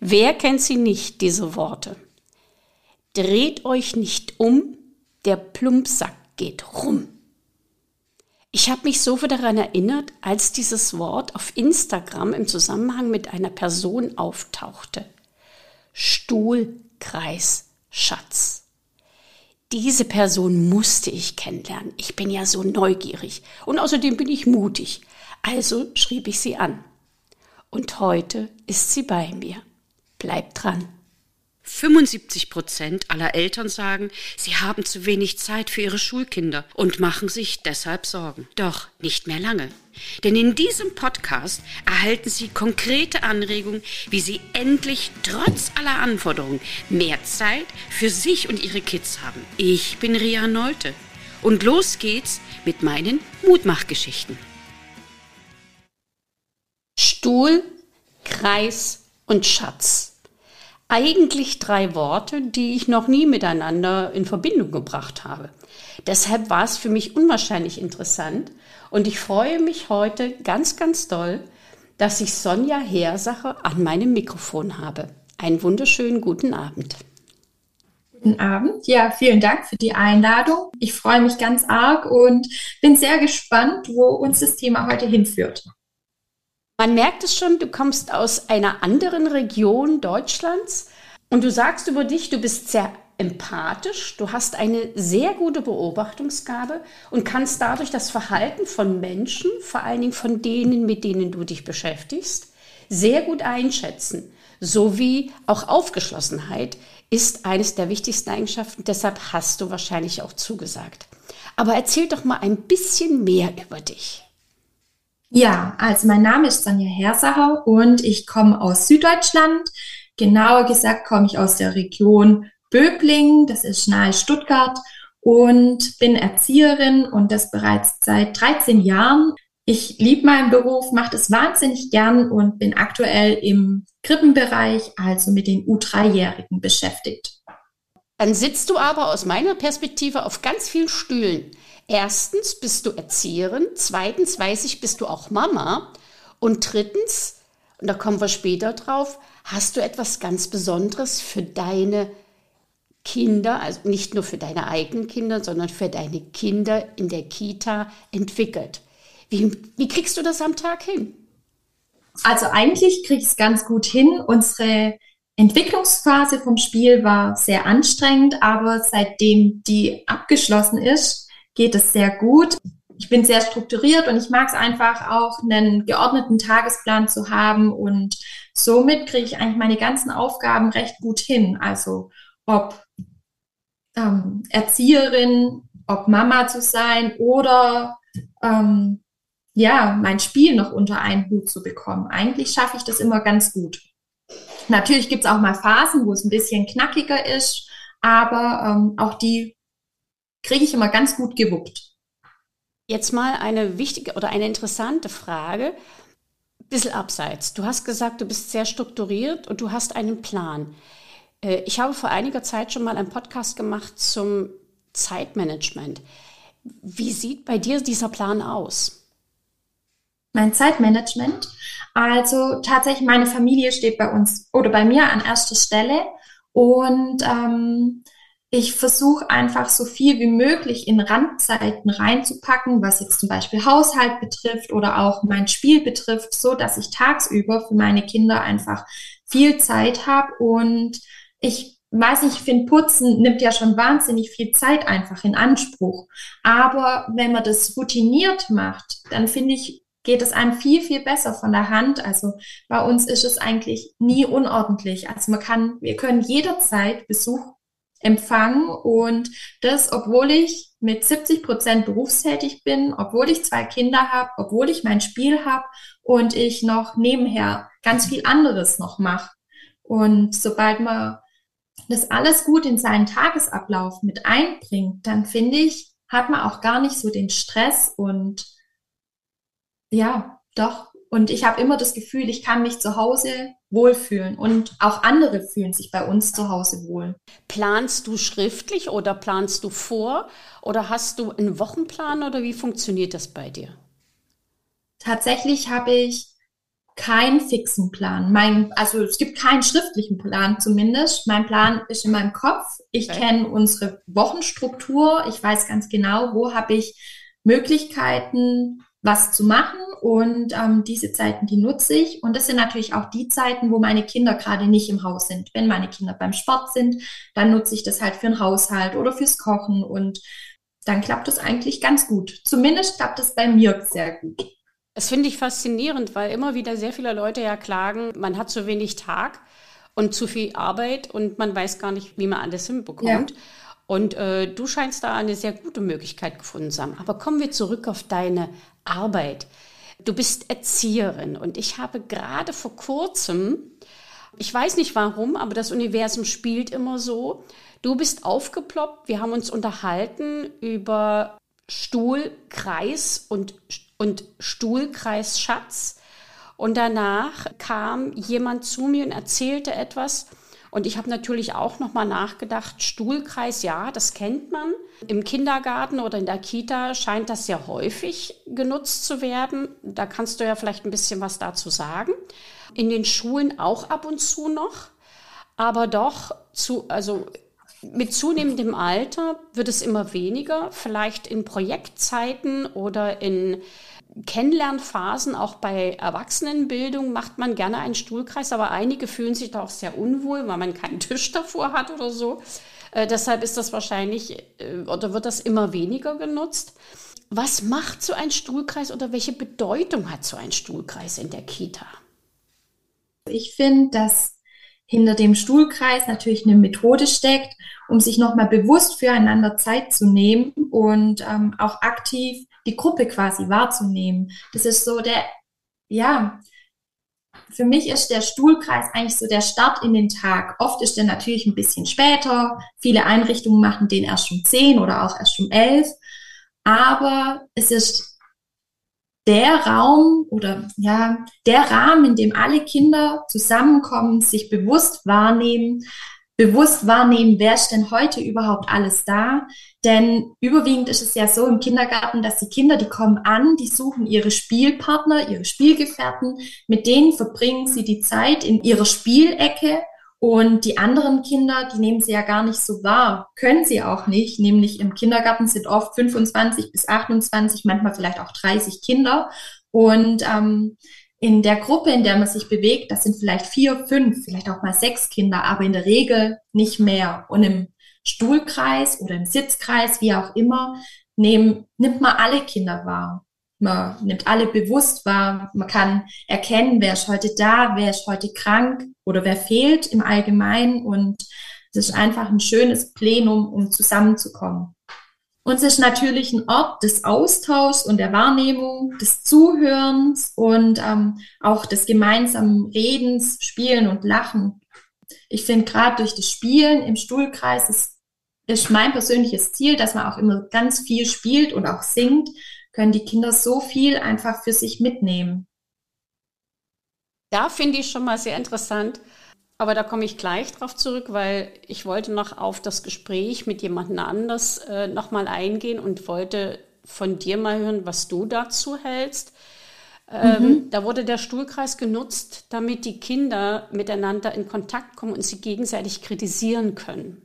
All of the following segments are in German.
Wer kennt sie nicht, diese Worte? Dreht euch nicht um, der Plumpsack geht rum. Ich habe mich so daran erinnert, als dieses Wort auf Instagram im Zusammenhang mit einer Person auftauchte. Stuhlkreis Schatz. Diese Person musste ich kennenlernen. Ich bin ja so neugierig und außerdem bin ich mutig. Also schrieb ich sie an. Und heute ist sie bei mir. Bleibt dran. 75 Prozent aller Eltern sagen, sie haben zu wenig Zeit für ihre Schulkinder und machen sich deshalb Sorgen. Doch nicht mehr lange. Denn in diesem Podcast erhalten Sie konkrete Anregungen, wie Sie endlich trotz aller Anforderungen mehr Zeit für sich und Ihre Kids haben. Ich bin Ria Neute und los geht's mit meinen Mutmachgeschichten. Stuhl, Kreis und Schatz eigentlich drei Worte, die ich noch nie miteinander in Verbindung gebracht habe. Deshalb war es für mich unwahrscheinlich interessant und ich freue mich heute ganz, ganz doll, dass ich Sonja Heersacher an meinem Mikrofon habe. Einen wunderschönen guten Abend. Guten Abend. Ja, vielen Dank für die Einladung. Ich freue mich ganz arg und bin sehr gespannt, wo uns das Thema heute hinführt. Man merkt es schon, du kommst aus einer anderen Region Deutschlands und du sagst über dich, du bist sehr empathisch, du hast eine sehr gute Beobachtungsgabe und kannst dadurch das Verhalten von Menschen, vor allen Dingen von denen, mit denen du dich beschäftigst, sehr gut einschätzen. Sowie auch Aufgeschlossenheit ist eines der wichtigsten Eigenschaften, deshalb hast du wahrscheinlich auch zugesagt. Aber erzähl doch mal ein bisschen mehr über dich. Ja, also mein Name ist Sonja Hersacher und ich komme aus Süddeutschland. Genauer gesagt komme ich aus der Region Böbling, das ist nahe Stuttgart und bin Erzieherin und das bereits seit 13 Jahren. Ich liebe meinen Beruf, mache es wahnsinnig gern und bin aktuell im Krippenbereich, also mit den U3-Jährigen beschäftigt. Dann sitzt du aber aus meiner Perspektive auf ganz vielen Stühlen. Erstens bist du Erzieherin, zweitens weiß ich, bist du auch Mama und drittens, und da kommen wir später drauf, hast du etwas ganz Besonderes für deine Kinder, also nicht nur für deine eigenen Kinder, sondern für deine Kinder in der Kita entwickelt. Wie, wie kriegst du das am Tag hin? Also eigentlich kriege ich es ganz gut hin. Unsere Entwicklungsphase vom Spiel war sehr anstrengend, aber seitdem die abgeschlossen ist, geht es sehr gut. Ich bin sehr strukturiert und ich mag es einfach auch, einen geordneten Tagesplan zu haben und somit kriege ich eigentlich meine ganzen Aufgaben recht gut hin. Also ob ähm, Erzieherin, ob Mama zu sein oder ähm, ja, mein Spiel noch unter einen Hut zu bekommen. Eigentlich schaffe ich das immer ganz gut. Natürlich gibt es auch mal Phasen, wo es ein bisschen knackiger ist, aber ähm, auch die kriege ich immer ganz gut gewuppt. Jetzt mal eine wichtige oder eine interessante Frage. Bisschen abseits. Du hast gesagt, du bist sehr strukturiert und du hast einen Plan. Äh, ich habe vor einiger Zeit schon mal einen Podcast gemacht zum Zeitmanagement. Wie sieht bei dir dieser Plan aus? Mein Zeitmanagement. Also tatsächlich, meine Familie steht bei uns oder bei mir an erster Stelle. Und ähm, ich versuche einfach so viel wie möglich in Randzeiten reinzupacken, was jetzt zum Beispiel Haushalt betrifft oder auch mein Spiel betrifft, so dass ich tagsüber für meine Kinder einfach viel Zeit habe und ich weiß nicht, ich finde Putzen nimmt ja schon wahnsinnig viel Zeit einfach in Anspruch. Aber wenn man das routiniert macht, dann finde ich, geht es einem viel, viel besser von der Hand. Also bei uns ist es eigentlich nie unordentlich. Also man kann, wir können jederzeit Besuch empfangen und das, obwohl ich mit 70 Prozent berufstätig bin, obwohl ich zwei Kinder habe, obwohl ich mein Spiel habe und ich noch nebenher ganz viel anderes noch mache. Und sobald man das alles gut in seinen Tagesablauf mit einbringt, dann finde ich, hat man auch gar nicht so den Stress und ja, doch. Und ich habe immer das Gefühl, ich kann mich zu Hause wohlfühlen und auch andere fühlen sich bei uns zu Hause wohl. Planst du schriftlich oder planst du vor oder hast du einen Wochenplan oder wie funktioniert das bei dir? Tatsächlich habe ich keinen fixen Plan. Mein, also es gibt keinen schriftlichen Plan zumindest. Mein Plan ist in meinem Kopf. Ich okay. kenne unsere Wochenstruktur. Ich weiß ganz genau, wo habe ich Möglichkeiten, was zu machen. Und ähm, diese Zeiten, die nutze ich. Und das sind natürlich auch die Zeiten, wo meine Kinder gerade nicht im Haus sind. Wenn meine Kinder beim Sport sind, dann nutze ich das halt für den Haushalt oder fürs Kochen. Und dann klappt das eigentlich ganz gut. Zumindest klappt es bei mir sehr gut. Das finde ich faszinierend, weil immer wieder sehr viele Leute ja klagen, man hat zu wenig Tag und zu viel Arbeit und man weiß gar nicht, wie man alles hinbekommt. Ja. Und äh, du scheinst da eine sehr gute Möglichkeit gefunden zu haben. Aber kommen wir zurück auf deine Arbeit. Du bist Erzieherin und ich habe gerade vor kurzem, ich weiß nicht warum, aber das Universum spielt immer so. Du bist aufgeploppt, wir haben uns unterhalten über Stuhlkreis und und Stuhlkreis Schatz. Und danach kam jemand zu mir und erzählte etwas. Und ich habe natürlich auch nochmal nachgedacht, Stuhlkreis, ja, das kennt man. Im Kindergarten oder in der Kita scheint das sehr häufig genutzt zu werden. Da kannst du ja vielleicht ein bisschen was dazu sagen. In den Schulen auch ab und zu noch. Aber doch zu, also mit zunehmendem Alter wird es immer weniger, vielleicht in Projektzeiten oder in Kennenlernphasen, auch bei Erwachsenenbildung, macht man gerne einen Stuhlkreis, aber einige fühlen sich da auch sehr unwohl, weil man keinen Tisch davor hat oder so. Äh, deshalb ist das wahrscheinlich äh, oder wird das immer weniger genutzt. Was macht so ein Stuhlkreis oder welche Bedeutung hat so ein Stuhlkreis in der Kita? Ich finde, dass hinter dem Stuhlkreis natürlich eine Methode steckt, um sich nochmal bewusst füreinander Zeit zu nehmen und ähm, auch aktiv die Gruppe quasi wahrzunehmen. Das ist so der, ja, für mich ist der Stuhlkreis eigentlich so der Start in den Tag. Oft ist der natürlich ein bisschen später. Viele Einrichtungen machen den erst um zehn oder auch erst um elf. Aber es ist der Raum oder ja, der Rahmen, in dem alle Kinder zusammenkommen, sich bewusst wahrnehmen, bewusst wahrnehmen, wer ist denn heute überhaupt alles da? Denn überwiegend ist es ja so im Kindergarten, dass die Kinder, die kommen an, die suchen ihre Spielpartner, ihre Spielgefährten, mit denen verbringen sie die Zeit in ihrer Spielecke und die anderen Kinder, die nehmen sie ja gar nicht so wahr, können sie auch nicht. Nämlich im Kindergarten sind oft 25 bis 28, manchmal vielleicht auch 30 Kinder. Und ähm, in der Gruppe, in der man sich bewegt, das sind vielleicht vier, fünf, vielleicht auch mal sechs Kinder, aber in der Regel nicht mehr. Und im Stuhlkreis oder im Sitzkreis, wie auch immer, nehm, nimmt man alle Kinder wahr. Man nimmt alle bewusst wahr. Man kann erkennen, wer ist heute da, wer ist heute krank oder wer fehlt im Allgemeinen. Und es ist einfach ein schönes Plenum, um zusammenzukommen. Uns ist natürlich ein Ort des Austauschs und der Wahrnehmung, des Zuhörens und ähm, auch des gemeinsamen Redens, Spielen und Lachen. Ich finde gerade durch das Spielen im Stuhlkreis ist, ist mein persönliches Ziel, dass man auch immer ganz viel spielt und auch singt, können die Kinder so viel einfach für sich mitnehmen. Da finde ich schon mal sehr interessant, aber da komme ich gleich drauf zurück, weil ich wollte noch auf das Gespräch mit jemandem anders äh, nochmal eingehen und wollte von dir mal hören, was du dazu hältst. Ähm, mhm. Da wurde der Stuhlkreis genutzt, damit die Kinder miteinander in Kontakt kommen und sie gegenseitig kritisieren können.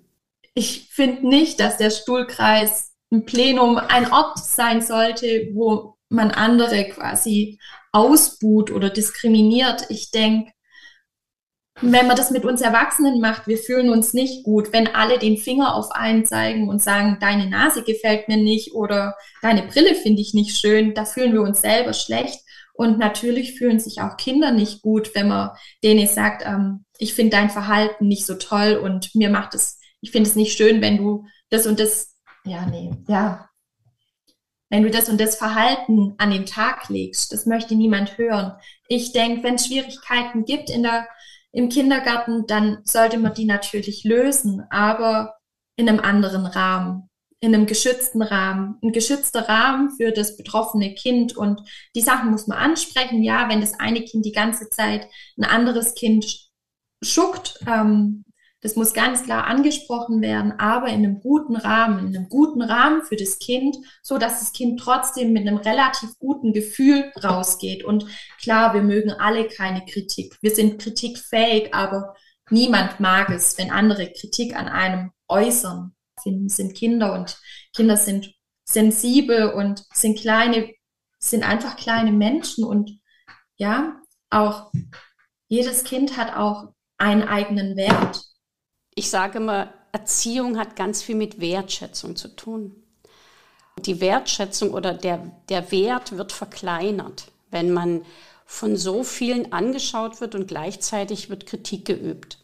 Ich finde nicht, dass der Stuhlkreis im Plenum ein Ort sein sollte, wo man andere quasi ausbuht oder diskriminiert. Ich denke, wenn man das mit uns Erwachsenen macht, wir fühlen uns nicht gut, wenn alle den Finger auf einen zeigen und sagen, deine Nase gefällt mir nicht oder deine Brille finde ich nicht schön, da fühlen wir uns selber schlecht. Und natürlich fühlen sich auch Kinder nicht gut, wenn man denen sagt, ähm, ich finde dein Verhalten nicht so toll und mir macht es, ich finde es nicht schön, wenn du das und das, ja, nee, ja, wenn du das und das Verhalten an den Tag legst. Das möchte niemand hören. Ich denke, wenn es Schwierigkeiten gibt in der im Kindergarten, dann sollte man die natürlich lösen, aber in einem anderen Rahmen, in einem geschützten Rahmen, ein geschützter Rahmen für das betroffene Kind und die Sachen muss man ansprechen. Ja, wenn das eine Kind die ganze Zeit ein anderes Kind schuckt, ähm, Das muss ganz klar angesprochen werden, aber in einem guten Rahmen, in einem guten Rahmen für das Kind, so dass das Kind trotzdem mit einem relativ guten Gefühl rausgeht. Und klar, wir mögen alle keine Kritik. Wir sind kritikfähig, aber niemand mag es, wenn andere Kritik an einem äußern. Wir sind Kinder und Kinder sind sensibel und sind kleine, sind einfach kleine Menschen und ja, auch jedes Kind hat auch einen eigenen Wert. Ich sage immer, Erziehung hat ganz viel mit Wertschätzung zu tun. Die Wertschätzung oder der, der Wert wird verkleinert, wenn man von so vielen angeschaut wird und gleichzeitig wird Kritik geübt.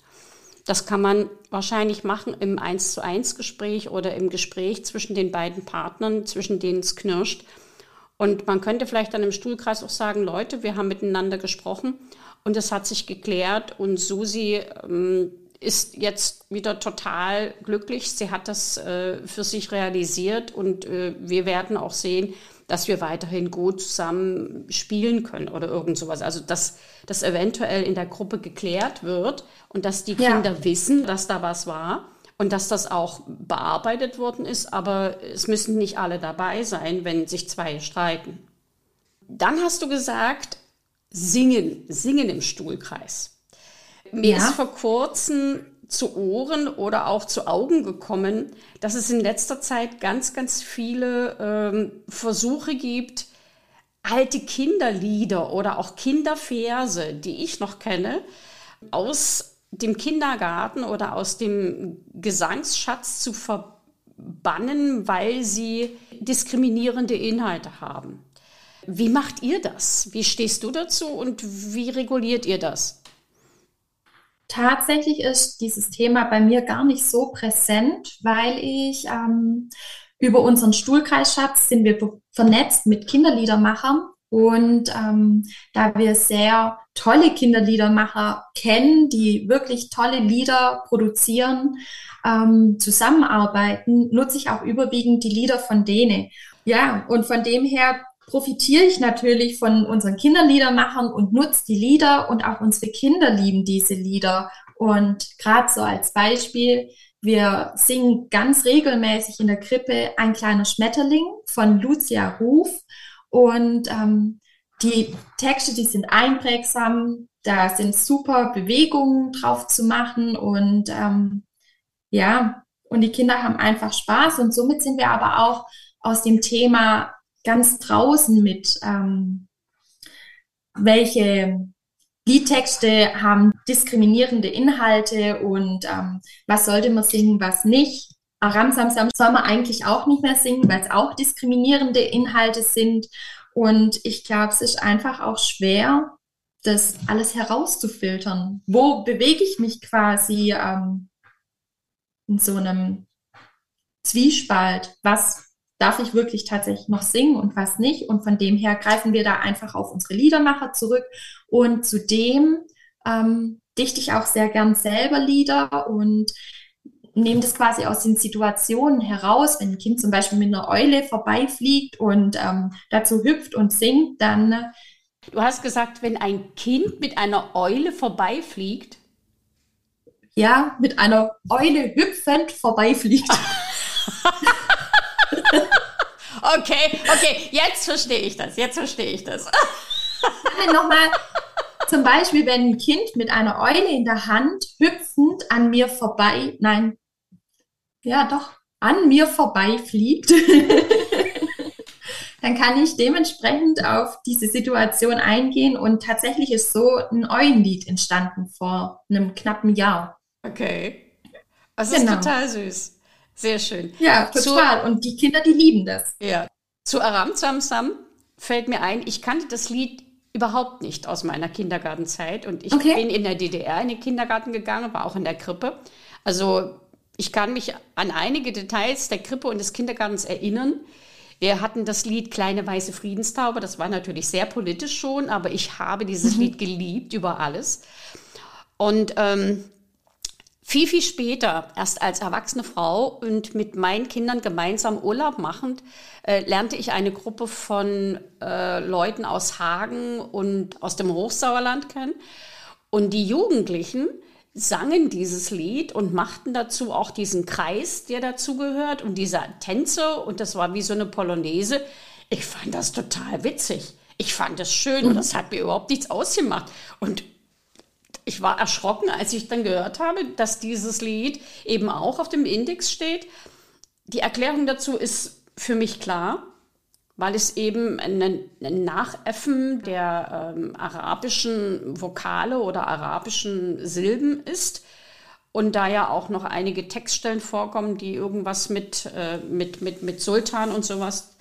Das kann man wahrscheinlich machen im 1 zu 1 Gespräch oder im Gespräch zwischen den beiden Partnern, zwischen denen es knirscht. Und man könnte vielleicht dann im Stuhlkreis auch sagen, Leute, wir haben miteinander gesprochen und es hat sich geklärt und Susi ähm, ist jetzt wieder total glücklich. Sie hat das äh, für sich realisiert und äh, wir werden auch sehen, dass wir weiterhin gut zusammen spielen können oder irgend sowas. Also dass das eventuell in der Gruppe geklärt wird und dass die Kinder ja. wissen, dass da was war und dass das auch bearbeitet worden ist, aber es müssen nicht alle dabei sein, wenn sich zwei streiten. Dann hast du gesagt, singen, singen im Stuhlkreis. Mir ja. ist vor kurzem zu Ohren oder auch zu Augen gekommen, dass es in letzter Zeit ganz, ganz viele ähm, Versuche gibt, alte Kinderlieder oder auch Kinderverse, die ich noch kenne, aus dem Kindergarten oder aus dem Gesangsschatz zu verbannen, weil sie diskriminierende Inhalte haben. Wie macht ihr das? Wie stehst du dazu und wie reguliert ihr das? Tatsächlich ist dieses Thema bei mir gar nicht so präsent, weil ich ähm, über unseren Stuhlkreisschatz sind wir vernetzt mit Kinderliedermachern und ähm, da wir sehr tolle Kinderliedermacher kennen, die wirklich tolle Lieder produzieren, ähm, zusammenarbeiten, nutze ich auch überwiegend die Lieder von denen. Ja, und von dem her profitiere ich natürlich von unseren Kinderliedermachern und nutze die Lieder und auch unsere Kinder lieben diese Lieder. Und gerade so als Beispiel, wir singen ganz regelmäßig in der Krippe Ein kleiner Schmetterling von Lucia Ruf. Und ähm, die Texte, die sind einprägsam, da sind super Bewegungen drauf zu machen und ähm, ja, und die Kinder haben einfach Spaß und somit sind wir aber auch aus dem Thema ganz draußen mit, ähm, welche Liedtexte haben diskriminierende Inhalte und ähm, was sollte man singen, was nicht. Aram Samsam soll man eigentlich auch nicht mehr singen, weil es auch diskriminierende Inhalte sind. Und ich glaube, es ist einfach auch schwer, das alles herauszufiltern. Wo bewege ich mich quasi ähm, in so einem Zwiespalt? Was darf ich wirklich tatsächlich noch singen und was nicht. Und von dem her greifen wir da einfach auf unsere Liedermacher zurück. Und zudem ähm, dichte ich auch sehr gern selber Lieder und nehme das quasi aus den Situationen heraus. Wenn ein Kind zum Beispiel mit einer Eule vorbeifliegt und ähm, dazu hüpft und singt, dann. Du hast gesagt, wenn ein Kind mit einer Eule vorbeifliegt. Ja, mit einer Eule hüpfend vorbeifliegt. Okay, okay, jetzt verstehe ich das. Jetzt verstehe ich das. Nochmal, zum Beispiel, wenn ein Kind mit einer Eule in der Hand hüpfend an mir vorbei, nein, ja doch, an mir vorbei fliegt, dann kann ich dementsprechend auf diese Situation eingehen und tatsächlich ist so ein Eulenlied entstanden vor einem knappen Jahr. Okay. Das genau. ist total süß. Sehr schön. Ja, total. Zu, und die Kinder, die lieben das. Ja. Zu Aram Samsam fällt mir ein, ich kannte das Lied überhaupt nicht aus meiner Kindergartenzeit. Und ich okay. bin in der DDR in den Kindergarten gegangen, war auch in der Krippe. Also ich kann mich an einige Details der Krippe und des Kindergartens erinnern. Wir hatten das Lied Kleine weiße Friedenstaube. Das war natürlich sehr politisch schon, aber ich habe dieses mhm. Lied geliebt über alles. Und ähm, viel, viel später, erst als erwachsene Frau und mit meinen Kindern gemeinsam Urlaub machend, äh, lernte ich eine Gruppe von äh, Leuten aus Hagen und aus dem Hochsauerland kennen. Und die Jugendlichen, sangen dieses Lied und machten dazu auch diesen Kreis, der dazugehört und diese Tänze und das war wie so eine Polonaise. Ich fand das total witzig. Ich fand es schön und das hat mir überhaupt nichts ausgemacht. Und ich war erschrocken, als ich dann gehört habe, dass dieses Lied eben auch auf dem Index steht. Die Erklärung dazu ist für mich klar, weil es eben ein, ein Nachäffen der ähm, arabischen Vokale oder arabischen Silben ist. Und da ja auch noch einige Textstellen vorkommen, die irgendwas mit, äh, mit, mit, mit Sultan und sowas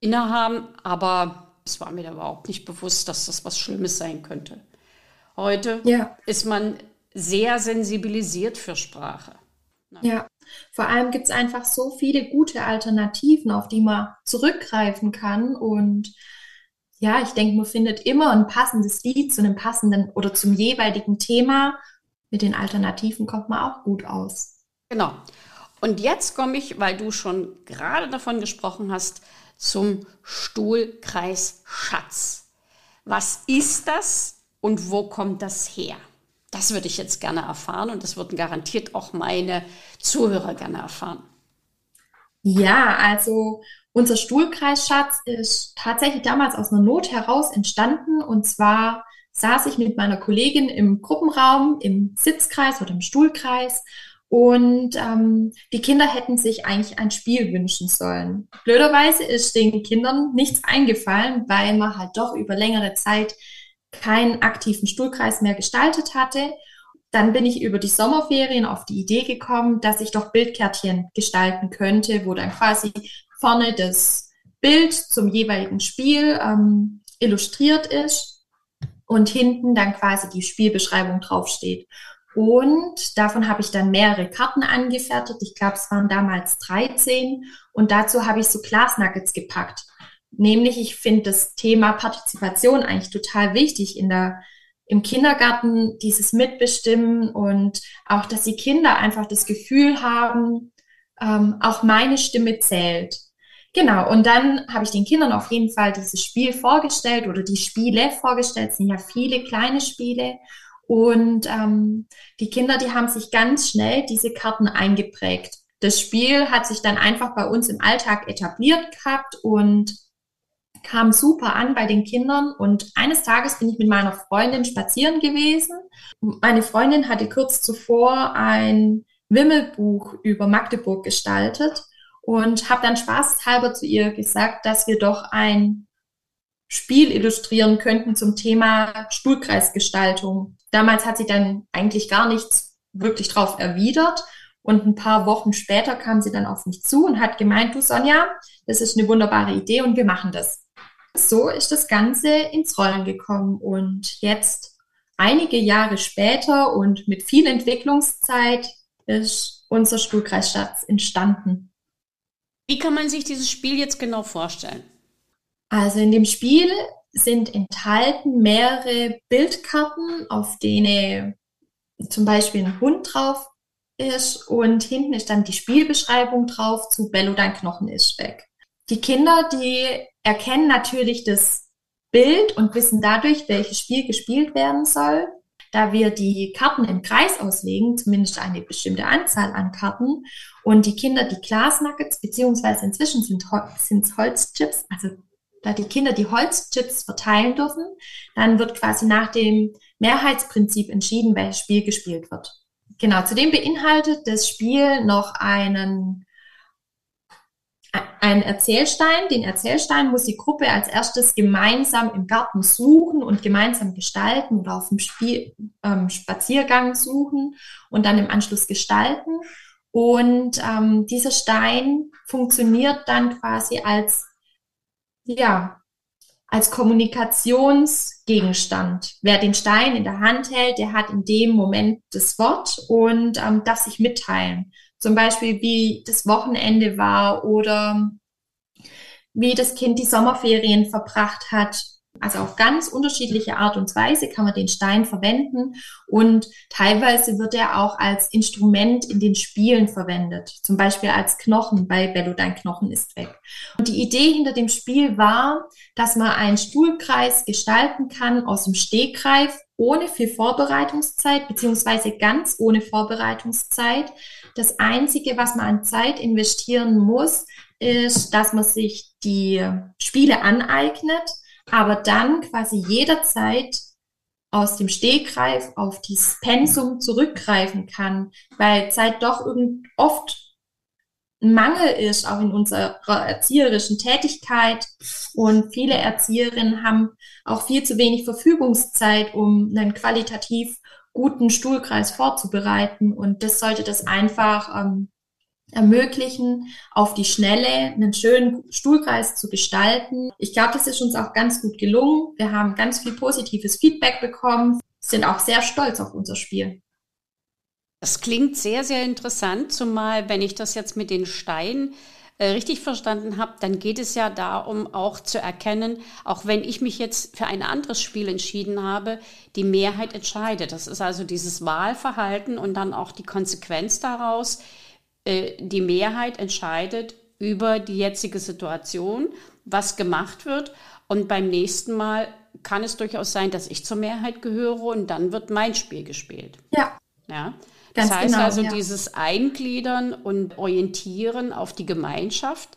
innehaben. Aber es war mir da überhaupt nicht bewusst, dass das was Schlimmes sein könnte. Heute ja. ist man sehr sensibilisiert für Sprache. Ja, vor allem gibt es einfach so viele gute Alternativen, auf die man zurückgreifen kann. Und ja, ich denke, man findet immer ein passendes Lied zu einem passenden oder zum jeweiligen Thema. Mit den Alternativen kommt man auch gut aus. Genau. Und jetzt komme ich, weil du schon gerade davon gesprochen hast, zum Stuhlkreis Schatz. Was ist das und wo kommt das her? Das würde ich jetzt gerne erfahren und das würden garantiert auch meine Zuhörer gerne erfahren. Ja, also unser Stuhlkreisschatz ist tatsächlich damals aus einer Not heraus entstanden. Und zwar saß ich mit meiner Kollegin im Gruppenraum, im Sitzkreis oder im Stuhlkreis. Und ähm, die Kinder hätten sich eigentlich ein Spiel wünschen sollen. Blöderweise ist den Kindern nichts eingefallen, weil man halt doch über längere Zeit keinen aktiven Stuhlkreis mehr gestaltet hatte. Dann bin ich über die Sommerferien auf die Idee gekommen, dass ich doch Bildkärtchen gestalten könnte, wo dann quasi vorne das Bild zum jeweiligen Spiel ähm, illustriert ist und hinten dann quasi die Spielbeschreibung draufsteht. Und davon habe ich dann mehrere Karten angefertigt. Ich glaube, es waren damals 13. Und dazu habe ich so Glasnuggets gepackt. Nämlich, ich finde das Thema Partizipation eigentlich total wichtig in der, im Kindergarten, dieses Mitbestimmen und auch, dass die Kinder einfach das Gefühl haben, ähm, auch meine Stimme zählt. Genau, und dann habe ich den Kindern auf jeden Fall dieses Spiel vorgestellt oder die Spiele vorgestellt, es sind ja viele kleine Spiele. Und ähm, die Kinder, die haben sich ganz schnell diese Karten eingeprägt. Das Spiel hat sich dann einfach bei uns im Alltag etabliert gehabt und kam super an bei den Kindern und eines Tages bin ich mit meiner Freundin spazieren gewesen. Meine Freundin hatte kurz zuvor ein Wimmelbuch über Magdeburg gestaltet und habe dann spaßhalber zu ihr gesagt, dass wir doch ein Spiel illustrieren könnten zum Thema Stuhlkreisgestaltung. Damals hat sie dann eigentlich gar nichts wirklich drauf erwidert. Und ein paar Wochen später kam sie dann auf mich zu und hat gemeint, du Sonja, das ist eine wunderbare Idee und wir machen das so ist das Ganze ins Rollen gekommen und jetzt einige Jahre später und mit viel Entwicklungszeit ist unser Stuhlkreisschatz entstanden. Wie kann man sich dieses Spiel jetzt genau vorstellen? Also in dem Spiel sind enthalten mehrere Bildkarten, auf denen zum Beispiel ein Hund drauf ist und hinten ist dann die Spielbeschreibung drauf zu Bello, dein Knochen ist weg. Die Kinder, die erkennen natürlich das Bild und wissen dadurch, welches Spiel gespielt werden soll. Da wir die Karten im Kreis auslegen, zumindest eine bestimmte Anzahl an Karten, und die Kinder die Glasnuggets, beziehungsweise inzwischen sind es Holzchips, also da die Kinder die Holzchips verteilen dürfen, dann wird quasi nach dem Mehrheitsprinzip entschieden, welches Spiel gespielt wird. Genau, zudem beinhaltet das Spiel noch einen einen Erzählstein. Den Erzählstein muss die Gruppe als erstes gemeinsam im Garten suchen und gemeinsam gestalten oder auf dem Spiel, ähm, Spaziergang suchen und dann im Anschluss gestalten. Und ähm, dieser Stein funktioniert dann quasi als, ja, als Kommunikationsgegenstand. Wer den Stein in der Hand hält, der hat in dem Moment das Wort und ähm, darf sich mitteilen. Zum Beispiel, wie das Wochenende war oder wie das Kind die Sommerferien verbracht hat. Also auf ganz unterschiedliche Art und Weise kann man den Stein verwenden und teilweise wird er auch als Instrument in den Spielen verwendet. Zum Beispiel als Knochen bei Bello, dein Knochen ist weg. Und die Idee hinter dem Spiel war, dass man einen Stuhlkreis gestalten kann aus dem Stegreif ohne viel Vorbereitungszeit, beziehungsweise ganz ohne Vorbereitungszeit. Das Einzige, was man an Zeit investieren muss, ist, dass man sich die Spiele aneignet, aber dann quasi jederzeit aus dem Stegreif auf dieses Pensum zurückgreifen kann, weil Zeit doch oft ein Mangel ist, auch in unserer erzieherischen Tätigkeit. Und viele Erzieherinnen haben auch viel zu wenig Verfügungszeit, um einen qualitativ guten Stuhlkreis vorzubereiten. Und das sollte das einfach ähm, ermöglichen, auf die Schnelle einen schönen Stuhlkreis zu gestalten. Ich glaube, das ist uns auch ganz gut gelungen. Wir haben ganz viel positives Feedback bekommen, sind auch sehr stolz auf unser Spiel. Das klingt sehr, sehr interessant, zumal wenn ich das jetzt mit den Steinen richtig verstanden habe, dann geht es ja darum, auch zu erkennen, auch wenn ich mich jetzt für ein anderes Spiel entschieden habe, die Mehrheit entscheidet. Das ist also dieses Wahlverhalten und dann auch die Konsequenz daraus. Äh, die Mehrheit entscheidet über die jetzige Situation, was gemacht wird. Und beim nächsten Mal kann es durchaus sein, dass ich zur Mehrheit gehöre und dann wird mein Spiel gespielt. Ja. Ja. Ganz das heißt genau, also ja. dieses Eingliedern und Orientieren auf die Gemeinschaft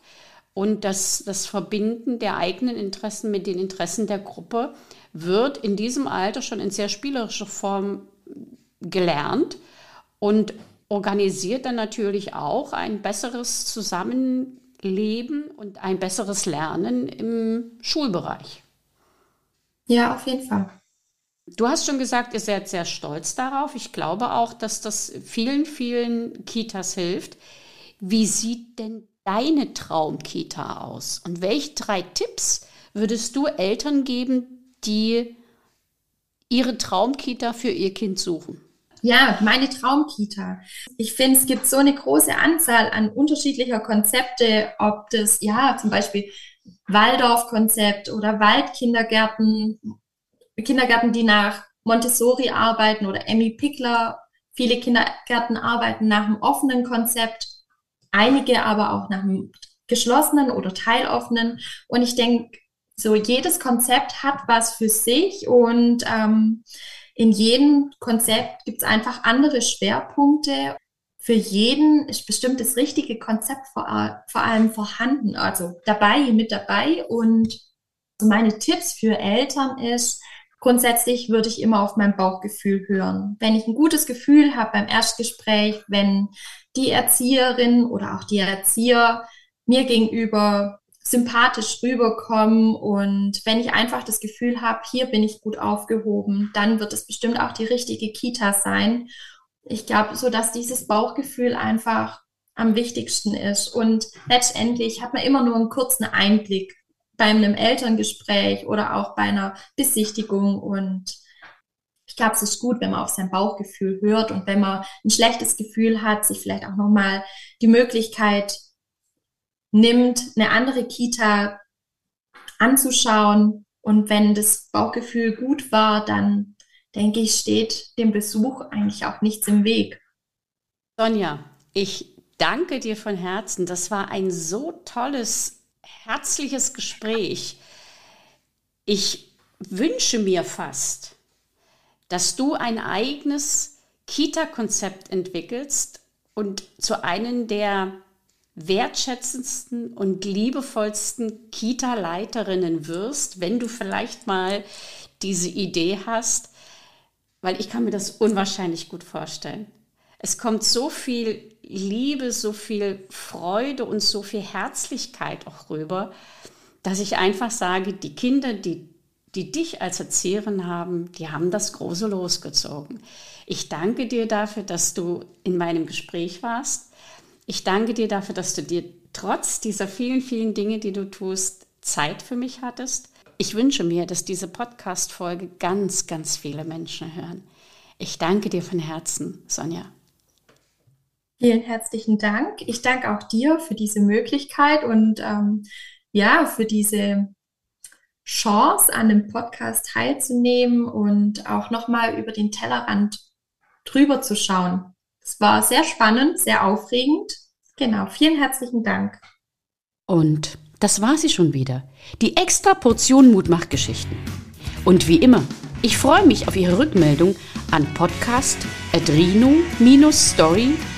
und das, das Verbinden der eigenen Interessen mit den Interessen der Gruppe wird in diesem Alter schon in sehr spielerischer Form gelernt und organisiert dann natürlich auch ein besseres Zusammenleben und ein besseres Lernen im Schulbereich. Ja, auf jeden Fall. Du hast schon gesagt, ihr seid sehr stolz darauf. Ich glaube auch, dass das vielen, vielen Kitas hilft. Wie sieht denn deine Traumkita aus? Und welche drei Tipps würdest du Eltern geben, die ihre Traumkita für ihr Kind suchen? Ja, meine Traumkita. Ich finde, es gibt so eine große Anzahl an unterschiedlicher Konzepte, ob das, ja, zum Beispiel Waldorf-Konzept oder Waldkindergärten Kindergärten, die nach Montessori arbeiten oder Emmy Pickler. Viele Kindergärten arbeiten nach einem offenen Konzept, einige aber auch nach einem geschlossenen oder teiloffenen. Und ich denke, so jedes Konzept hat was für sich und ähm, in jedem Konzept gibt es einfach andere Schwerpunkte. Für jeden ist bestimmt das richtige Konzept vor, vor allem vorhanden, also dabei, mit dabei. Und meine Tipps für Eltern ist, Grundsätzlich würde ich immer auf mein Bauchgefühl hören. Wenn ich ein gutes Gefühl habe beim Erstgespräch, wenn die Erzieherin oder auch die Erzieher mir gegenüber sympathisch rüberkommen und wenn ich einfach das Gefühl habe, hier bin ich gut aufgehoben, dann wird es bestimmt auch die richtige Kita sein. Ich glaube, so dass dieses Bauchgefühl einfach am wichtigsten ist und letztendlich hat man immer nur einen kurzen Einblick bei einem Elterngespräch oder auch bei einer Besichtigung. Und ich glaube, es ist gut, wenn man auf sein Bauchgefühl hört und wenn man ein schlechtes Gefühl hat, sich vielleicht auch nochmal die Möglichkeit nimmt, eine andere Kita anzuschauen. Und wenn das Bauchgefühl gut war, dann denke ich, steht dem Besuch eigentlich auch nichts im Weg. Sonja, ich danke dir von Herzen. Das war ein so tolles herzliches Gespräch. Ich wünsche mir fast, dass du ein eigenes Kita-Konzept entwickelst und zu einem der wertschätzendsten und liebevollsten Kita-Leiterinnen wirst, wenn du vielleicht mal diese Idee hast, weil ich kann mir das unwahrscheinlich gut vorstellen. Es kommt so viel Liebe, so viel Freude und so viel Herzlichkeit auch rüber, dass ich einfach sage, die Kinder, die, die dich als Erzieherin haben, die haben das große losgezogen. Ich danke dir dafür, dass du in meinem Gespräch warst. Ich danke dir dafür, dass du dir trotz dieser vielen, vielen Dinge, die du tust, Zeit für mich hattest. Ich wünsche mir, dass diese Podcast-Folge ganz, ganz viele Menschen hören. Ich danke dir von Herzen, Sonja. Vielen herzlichen Dank. Ich danke auch dir für diese Möglichkeit und ähm, ja, für diese Chance, an dem Podcast teilzunehmen und auch nochmal über den Tellerrand drüber zu schauen. Es war sehr spannend, sehr aufregend. Genau, vielen herzlichen Dank. Und das war sie schon wieder. Die extra Portion Mutmachgeschichten. Und wie immer, Ich freue mich auf Ihre Rückmeldung an